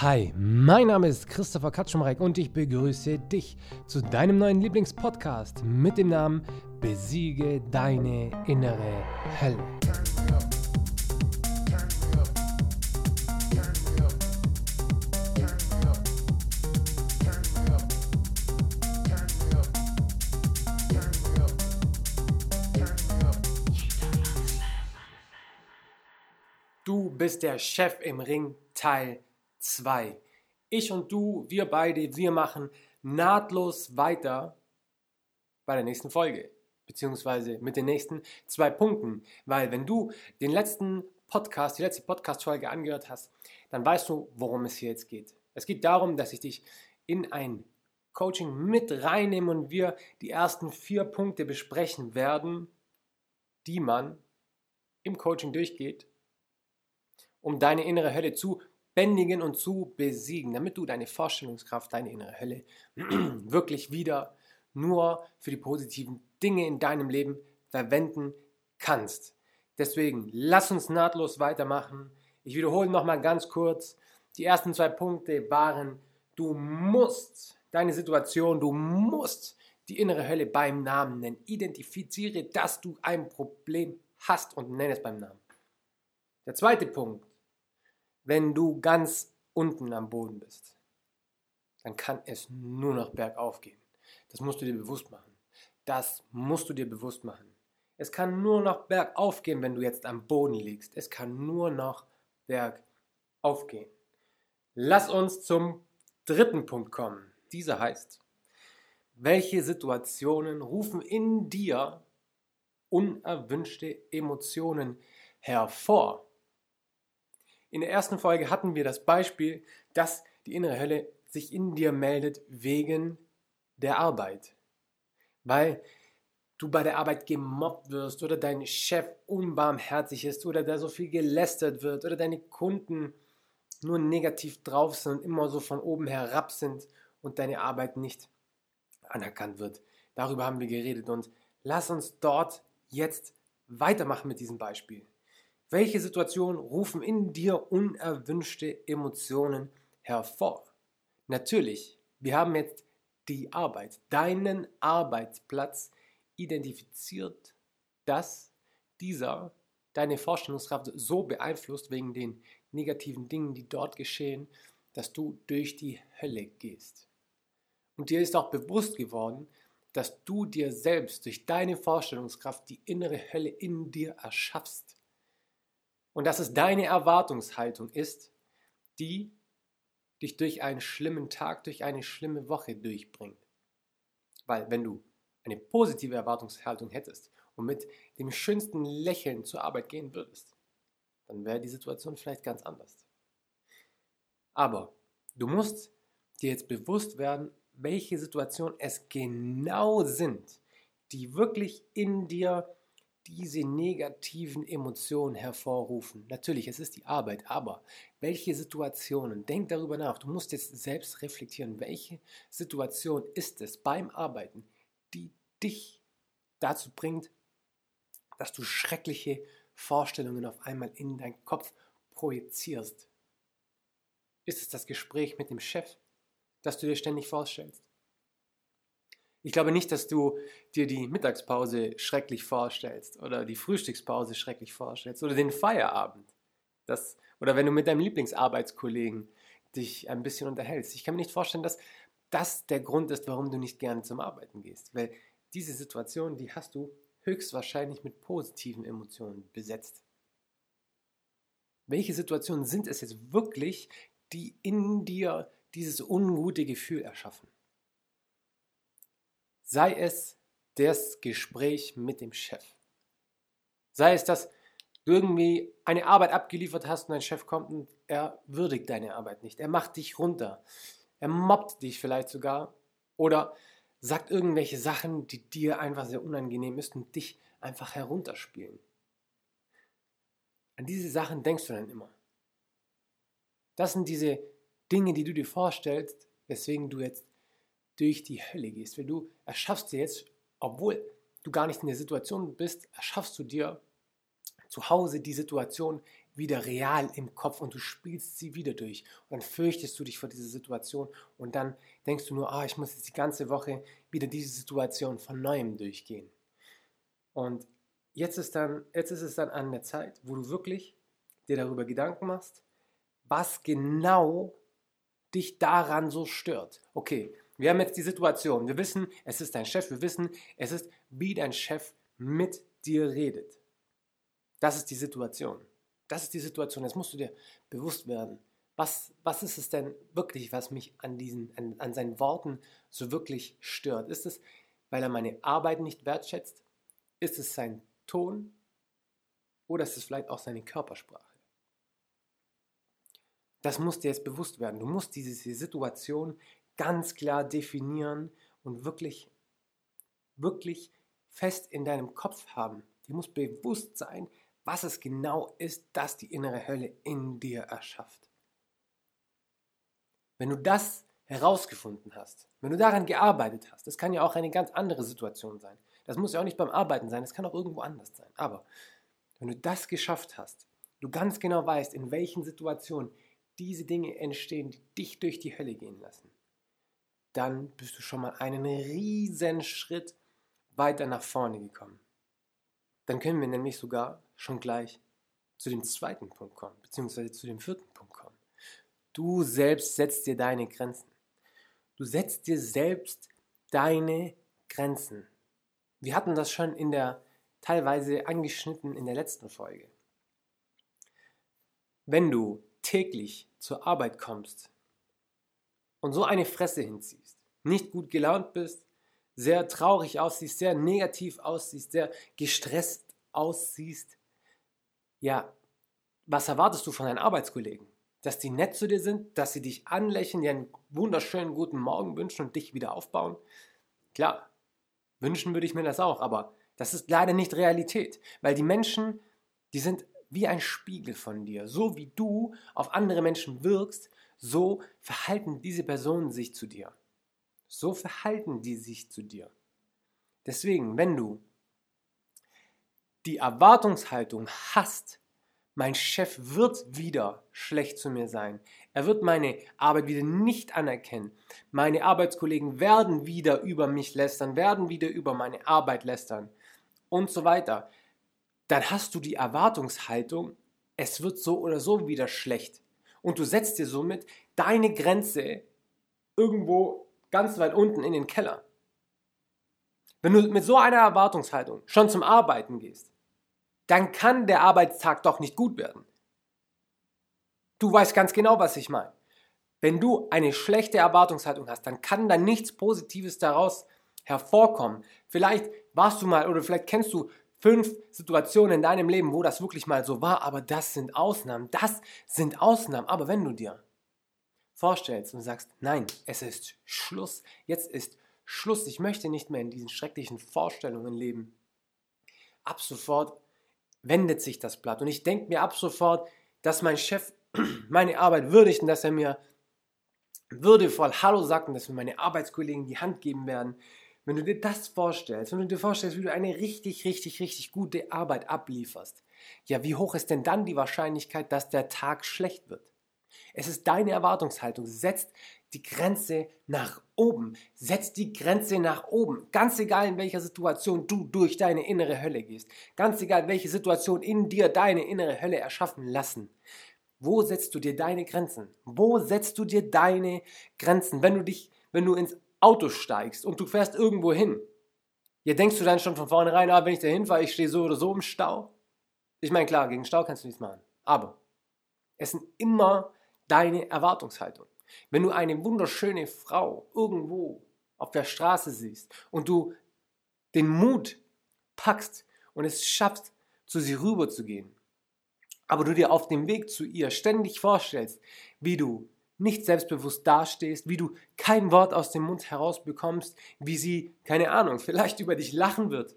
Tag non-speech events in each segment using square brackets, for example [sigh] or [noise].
Hi, mein Name ist Christopher Katschumreck und ich begrüße dich zu deinem neuen Lieblingspodcast mit dem Namen Besiege deine innere Hölle. Du bist der Chef im Ring Teil 2. Ich und du, wir beide, wir machen nahtlos weiter bei der nächsten Folge, beziehungsweise mit den nächsten zwei Punkten. Weil wenn du den letzten Podcast, die letzte Podcast-Folge angehört hast, dann weißt du, worum es hier jetzt geht. Es geht darum, dass ich dich in ein Coaching mit reinnehme und wir die ersten vier Punkte besprechen werden, die man im Coaching durchgeht, um deine innere Hölle zu bändigen und zu besiegen, damit du deine Vorstellungskraft, deine innere Hölle [clears throat] wirklich wieder nur für die positiven Dinge in deinem Leben verwenden kannst. Deswegen lass uns nahtlos weitermachen. Ich wiederhole nochmal ganz kurz. Die ersten zwei Punkte waren, du musst deine Situation, du musst die innere Hölle beim Namen nennen. Identifiziere, dass du ein Problem hast und nenne es beim Namen. Der zweite Punkt, wenn du ganz unten am Boden bist, dann kann es nur noch bergauf gehen. Das musst du dir bewusst machen. Das musst du dir bewusst machen. Es kann nur noch bergauf gehen, wenn du jetzt am Boden liegst. Es kann nur noch bergauf gehen. Lass uns zum dritten Punkt kommen. Dieser heißt, welche Situationen rufen in dir unerwünschte Emotionen hervor? In der ersten Folge hatten wir das Beispiel, dass die innere Hölle sich in dir meldet wegen der Arbeit. Weil du bei der Arbeit gemobbt wirst oder dein Chef unbarmherzig ist oder da so viel gelästert wird oder deine Kunden nur negativ drauf sind und immer so von oben herab sind und deine Arbeit nicht anerkannt wird. Darüber haben wir geredet und lass uns dort jetzt weitermachen mit diesem Beispiel. Welche Situationen rufen in dir unerwünschte Emotionen hervor? Natürlich, wir haben jetzt die Arbeit, deinen Arbeitsplatz identifiziert, dass dieser deine Vorstellungskraft so beeinflusst wegen den negativen Dingen, die dort geschehen, dass du durch die Hölle gehst. Und dir ist auch bewusst geworden, dass du dir selbst durch deine Vorstellungskraft die innere Hölle in dir erschaffst und dass es deine Erwartungshaltung ist, die dich durch einen schlimmen Tag, durch eine schlimme Woche durchbringt. Weil wenn du eine positive Erwartungshaltung hättest und mit dem schönsten Lächeln zur Arbeit gehen würdest, dann wäre die Situation vielleicht ganz anders. Aber du musst dir jetzt bewusst werden, welche Situationen es genau sind, die wirklich in dir diese negativen Emotionen hervorrufen. Natürlich, es ist die Arbeit, aber welche Situationen? Denk darüber nach. Du musst jetzt selbst reflektieren, welche Situation ist es beim Arbeiten, die dich dazu bringt, dass du schreckliche Vorstellungen auf einmal in deinen Kopf projizierst. Ist es das Gespräch mit dem Chef, das du dir ständig vorstellst? Ich glaube nicht, dass du dir die Mittagspause schrecklich vorstellst oder die Frühstückspause schrecklich vorstellst oder den Feierabend. Das, oder wenn du mit deinem Lieblingsarbeitskollegen dich ein bisschen unterhältst. Ich kann mir nicht vorstellen, dass das der Grund ist, warum du nicht gerne zum Arbeiten gehst. Weil diese Situation, die hast du höchstwahrscheinlich mit positiven Emotionen besetzt. Welche Situationen sind es jetzt wirklich, die in dir dieses ungute Gefühl erschaffen? Sei es das Gespräch mit dem Chef. Sei es, dass du irgendwie eine Arbeit abgeliefert hast und ein Chef kommt und er würdigt deine Arbeit nicht. Er macht dich runter. Er mobbt dich vielleicht sogar oder sagt irgendwelche Sachen, die dir einfach sehr unangenehm ist und dich einfach herunterspielen. An diese Sachen denkst du dann immer. Das sind diese Dinge, die du dir vorstellst, weswegen du jetzt durch die Hölle gehst. Weil du erschaffst dir jetzt, obwohl du gar nicht in der Situation bist, erschaffst du dir zu Hause die Situation, wieder real im Kopf und du spielst sie wieder durch. Und dann fürchtest du dich vor dieser Situation und dann denkst du nur, ah, ich muss jetzt die ganze Woche wieder diese Situation von neuem durchgehen. Und jetzt ist, dann, jetzt ist es dann an der Zeit, wo du wirklich dir darüber Gedanken machst, was genau dich daran so stört. Okay, wir haben jetzt die Situation, wir wissen, es ist dein Chef, wir wissen, es ist, wie dein Chef mit dir redet. Das ist die Situation. Das ist die Situation. Jetzt musst du dir bewusst werden. Was, was ist es denn wirklich, was mich an, diesen, an, an seinen Worten so wirklich stört? Ist es, weil er meine Arbeit nicht wertschätzt? Ist es sein Ton? Oder ist es vielleicht auch seine Körpersprache? Das muss dir jetzt bewusst werden. Du musst diese Situation ganz klar definieren und wirklich, wirklich fest in deinem Kopf haben. Dir muss bewusst sein, was es genau ist, das die innere Hölle in dir erschafft. Wenn du das herausgefunden hast, wenn du daran gearbeitet hast, das kann ja auch eine ganz andere Situation sein. Das muss ja auch nicht beim Arbeiten sein, das kann auch irgendwo anders sein. Aber wenn du das geschafft hast, du ganz genau weißt, in welchen Situationen diese Dinge entstehen, die dich durch die Hölle gehen lassen, dann bist du schon mal einen riesen Schritt weiter nach vorne gekommen. Dann können wir nämlich sogar schon gleich zu dem zweiten Punkt kommen, beziehungsweise zu dem vierten Punkt kommen. Du selbst setzt dir deine Grenzen. Du setzt dir selbst deine Grenzen. Wir hatten das schon in der teilweise angeschnitten in der letzten Folge. Wenn du täglich zur Arbeit kommst und so eine Fresse hinziehst, nicht gut gelaunt bist, sehr traurig aussiehst, sehr negativ aussiehst, sehr gestresst aussiehst, ja, was erwartest du von deinen Arbeitskollegen? Dass die nett zu dir sind, dass sie dich anlächeln, dir einen wunderschönen guten Morgen wünschen und dich wieder aufbauen? Klar, wünschen würde ich mir das auch, aber das ist leider nicht Realität, weil die Menschen, die sind wie ein Spiegel von dir. So wie du auf andere Menschen wirkst, so verhalten diese Personen sich zu dir. So verhalten die sich zu dir. Deswegen, wenn du die Erwartungshaltung hast, mein Chef wird wieder schlecht zu mir sein. Er wird meine Arbeit wieder nicht anerkennen. Meine Arbeitskollegen werden wieder über mich lästern, werden wieder über meine Arbeit lästern und so weiter. Dann hast du die Erwartungshaltung, es wird so oder so wieder schlecht. Und du setzt dir somit deine Grenze irgendwo ganz weit unten in den Keller. Wenn du mit so einer Erwartungshaltung schon zum Arbeiten gehst, dann kann der Arbeitstag doch nicht gut werden. Du weißt ganz genau, was ich meine. Wenn du eine schlechte Erwartungshaltung hast, dann kann da nichts Positives daraus hervorkommen. Vielleicht warst du mal oder vielleicht kennst du fünf Situationen in deinem Leben, wo das wirklich mal so war, aber das sind Ausnahmen. Das sind Ausnahmen. Aber wenn du dir vorstellst und sagst, nein, es ist Schluss, jetzt ist Schluss, ich möchte nicht mehr in diesen schrecklichen Vorstellungen leben. Ab sofort wendet sich das Blatt. Und ich denke mir ab sofort, dass mein Chef [clears throat] meine Arbeit würdigt und dass er mir würdevoll Hallo sagt und dass mir meine Arbeitskollegen die Hand geben werden. Wenn du dir das vorstellst, wenn du dir vorstellst, wie du eine richtig, richtig, richtig gute Arbeit ablieferst, ja, wie hoch ist denn dann die Wahrscheinlichkeit, dass der Tag schlecht wird? Es ist deine Erwartungshaltung. Setzt die Grenze nach oben. Setz die Grenze nach oben. Ganz egal, in welcher Situation du durch deine innere Hölle gehst. Ganz egal, welche Situation in dir deine innere Hölle erschaffen lassen. Wo setzt du dir deine Grenzen? Wo setzt du dir deine Grenzen? Wenn du dich, wenn du ins Auto steigst und du fährst irgendwo hin, ja, denkst du dann schon von vornherein, ah, wenn ich da hinfahre, ich stehe so oder so im Stau? Ich meine, klar, gegen Stau kannst du nichts machen. Aber es sind immer deine Erwartungshaltungen. Wenn du eine wunderschöne Frau irgendwo auf der Straße siehst und du den Mut packst und es schaffst, zu sie rüber zu gehen, aber du dir auf dem Weg zu ihr ständig vorstellst, wie du nicht selbstbewusst dastehst, wie du kein Wort aus dem Mund herausbekommst, wie sie, keine Ahnung, vielleicht über dich lachen wird,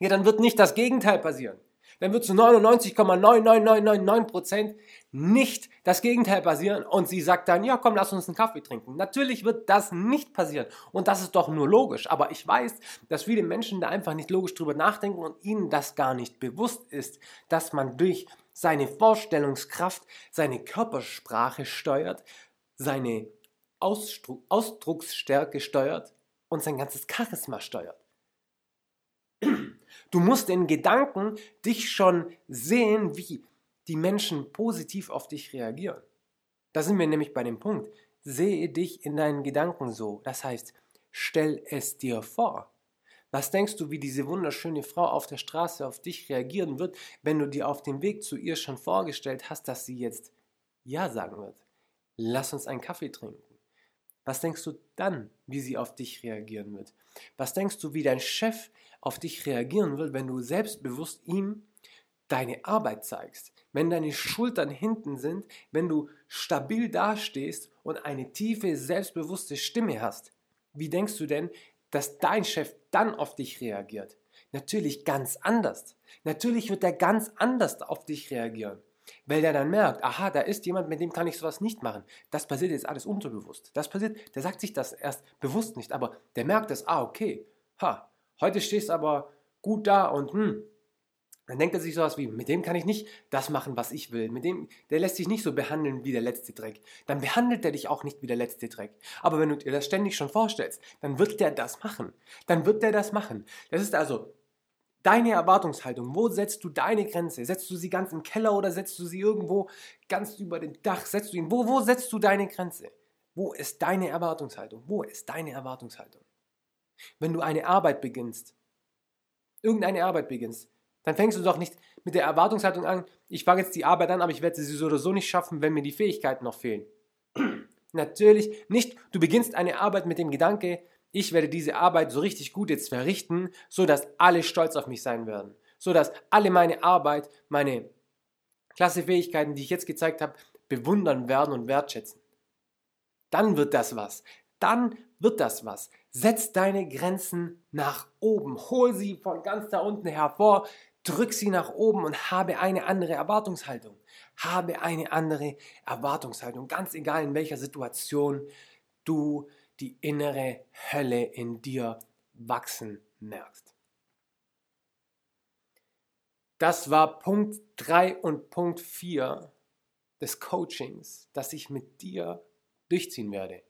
ja, dann wird nicht das Gegenteil passieren dann wird zu 99,99999% nicht das Gegenteil passieren und sie sagt dann, ja komm, lass uns einen Kaffee trinken. Natürlich wird das nicht passieren und das ist doch nur logisch, aber ich weiß, dass viele Menschen da einfach nicht logisch drüber nachdenken und ihnen das gar nicht bewusst ist, dass man durch seine Vorstellungskraft, seine Körpersprache steuert, seine Ausdruck, Ausdrucksstärke steuert und sein ganzes Charisma steuert. Du musst in Gedanken dich schon sehen, wie die Menschen positiv auf dich reagieren. Da sind wir nämlich bei dem Punkt. Sehe dich in deinen Gedanken so. Das heißt, stell es dir vor. Was denkst du, wie diese wunderschöne Frau auf der Straße auf dich reagieren wird, wenn du dir auf dem Weg zu ihr schon vorgestellt hast, dass sie jetzt Ja sagen wird? Lass uns einen Kaffee trinken. Was denkst du dann, wie sie auf dich reagieren wird? Was denkst du, wie dein Chef auf dich reagieren wird, wenn du selbstbewusst ihm deine Arbeit zeigst? Wenn deine Schultern hinten sind, wenn du stabil dastehst und eine tiefe, selbstbewusste Stimme hast? Wie denkst du denn, dass dein Chef dann auf dich reagiert? Natürlich ganz anders. Natürlich wird er ganz anders auf dich reagieren. Weil der dann merkt, aha, da ist jemand, mit dem kann ich sowas nicht machen. Das passiert jetzt alles unterbewusst. Das passiert, der sagt sich das erst bewusst nicht, aber der merkt das, ah, okay, ha, heute stehst du aber gut da und hm, dann denkt er sich sowas wie, mit dem kann ich nicht das machen, was ich will. Mit dem, der lässt sich nicht so behandeln wie der letzte Dreck. Dann behandelt er dich auch nicht wie der letzte Dreck. Aber wenn du dir das ständig schon vorstellst, dann wird der das machen. Dann wird der das machen. Das ist also deine Erwartungshaltung. Wo setzt du deine Grenze? Setzt du sie ganz im Keller oder setzt du sie irgendwo ganz über dem Dach? Setzt du ihn, wo, wo setzt du deine Grenze? Wo ist deine Erwartungshaltung? Wo ist deine Erwartungshaltung? Wenn du eine Arbeit beginnst, irgendeine Arbeit beginnst, dann fängst du doch nicht mit der Erwartungshaltung an, ich fange jetzt die Arbeit an, aber ich werde sie so oder so nicht schaffen, wenn mir die Fähigkeiten noch fehlen. [clears throat] Natürlich nicht. Du beginnst eine Arbeit mit dem Gedanke, ich werde diese Arbeit so richtig gut jetzt verrichten, sodass alle stolz auf mich sein werden. Sodass alle meine Arbeit, meine klasse Fähigkeiten, die ich jetzt gezeigt habe, bewundern werden und wertschätzen. Dann wird das was. Dann wird das was. Setz deine Grenzen nach oben. Hol sie von ganz da unten hervor. Drück sie nach oben und habe eine andere Erwartungshaltung. Habe eine andere Erwartungshaltung. Ganz egal in welcher Situation du die innere Hölle in dir wachsen merkst. Das war Punkt 3 und Punkt 4 des Coachings, das ich mit dir durchziehen werde.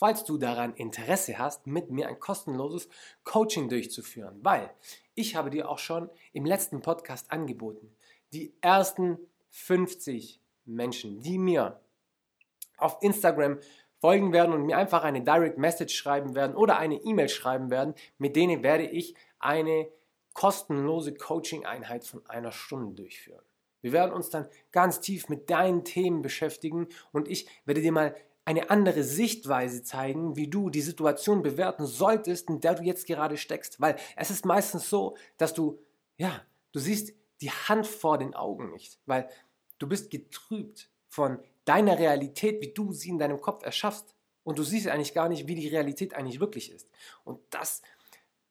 Falls du daran Interesse hast, mit mir ein kostenloses Coaching durchzuführen, weil ich habe dir auch schon im letzten Podcast angeboten, die ersten 50 Menschen, die mir auf Instagram folgen werden und mir einfach eine Direct Message schreiben werden oder eine E-Mail schreiben werden, mit denen werde ich eine kostenlose Coaching-Einheit von einer Stunde durchführen. Wir werden uns dann ganz tief mit deinen Themen beschäftigen und ich werde dir mal eine andere Sichtweise zeigen, wie du die Situation bewerten solltest, in der du jetzt gerade steckst. Weil es ist meistens so, dass du, ja, du siehst die Hand vor den Augen nicht, weil du bist getrübt von deiner Realität, wie du sie in deinem Kopf erschaffst. Und du siehst eigentlich gar nicht, wie die Realität eigentlich wirklich ist. Und das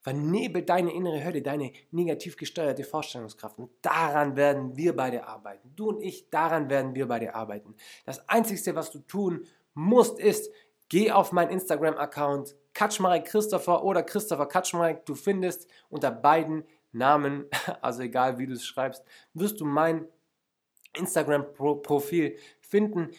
vernebelt deine innere Hölle, deine negativ gesteuerte Vorstellungskraft. Und daran werden wir beide arbeiten. Du und ich, daran werden wir beide arbeiten. Das Einzige, was du tun musst, ist, geh auf meinen Instagram-Account Kaczmarek Christopher oder Christopher Kaczmarek. Du findest unter beiden Namen, [laughs] also egal wie du es schreibst, wirst du mein Instagram-Profil finden.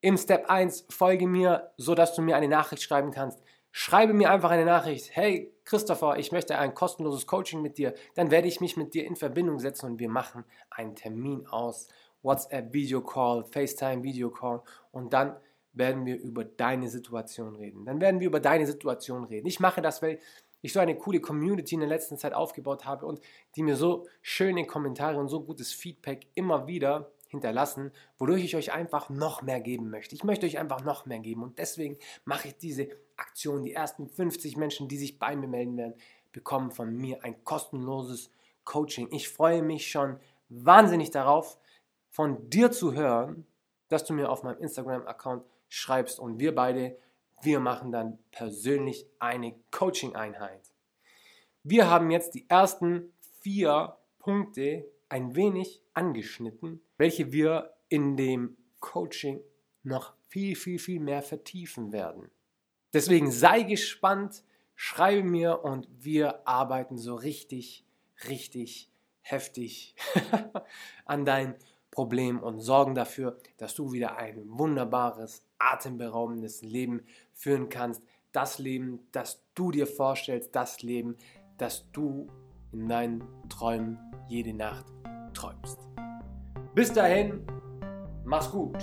Im Step 1 folge mir, sodass du mir eine Nachricht schreiben kannst. Schreibe mir einfach eine Nachricht. Hey Christopher, ich möchte ein kostenloses Coaching mit dir. Dann werde ich mich mit dir in Verbindung setzen und wir machen einen Termin aus. WhatsApp Video Call, FaceTime Video Call und dann werden wir über deine Situation reden. Dann werden wir über deine Situation reden. Ich mache das, weil ich so eine coole Community in der letzten Zeit aufgebaut habe und die mir so schöne Kommentare und so gutes Feedback immer wieder hinterlassen, wodurch ich euch einfach noch mehr geben möchte. Ich möchte euch einfach noch mehr geben und deswegen mache ich diese Aktion. Die ersten 50 Menschen, die sich bei mir melden werden, bekommen von mir ein kostenloses Coaching. Ich freue mich schon wahnsinnig darauf, von dir zu hören, dass du mir auf meinem Instagram-Account schreibst und wir beide, wir machen dann persönlich eine Coaching-Einheit. Wir haben jetzt die ersten vier Punkte ein wenig angeschnitten, welche wir in dem Coaching noch viel, viel, viel mehr vertiefen werden. Deswegen sei gespannt, schreibe mir und wir arbeiten so richtig, richtig heftig [laughs] an dein Problem und sorgen dafür, dass du wieder ein wunderbares, atemberaubendes Leben führen kannst. Das Leben, das du dir vorstellst, das Leben, das du in deinen Träumen jede Nacht träumst. Bis dahin, mach's gut.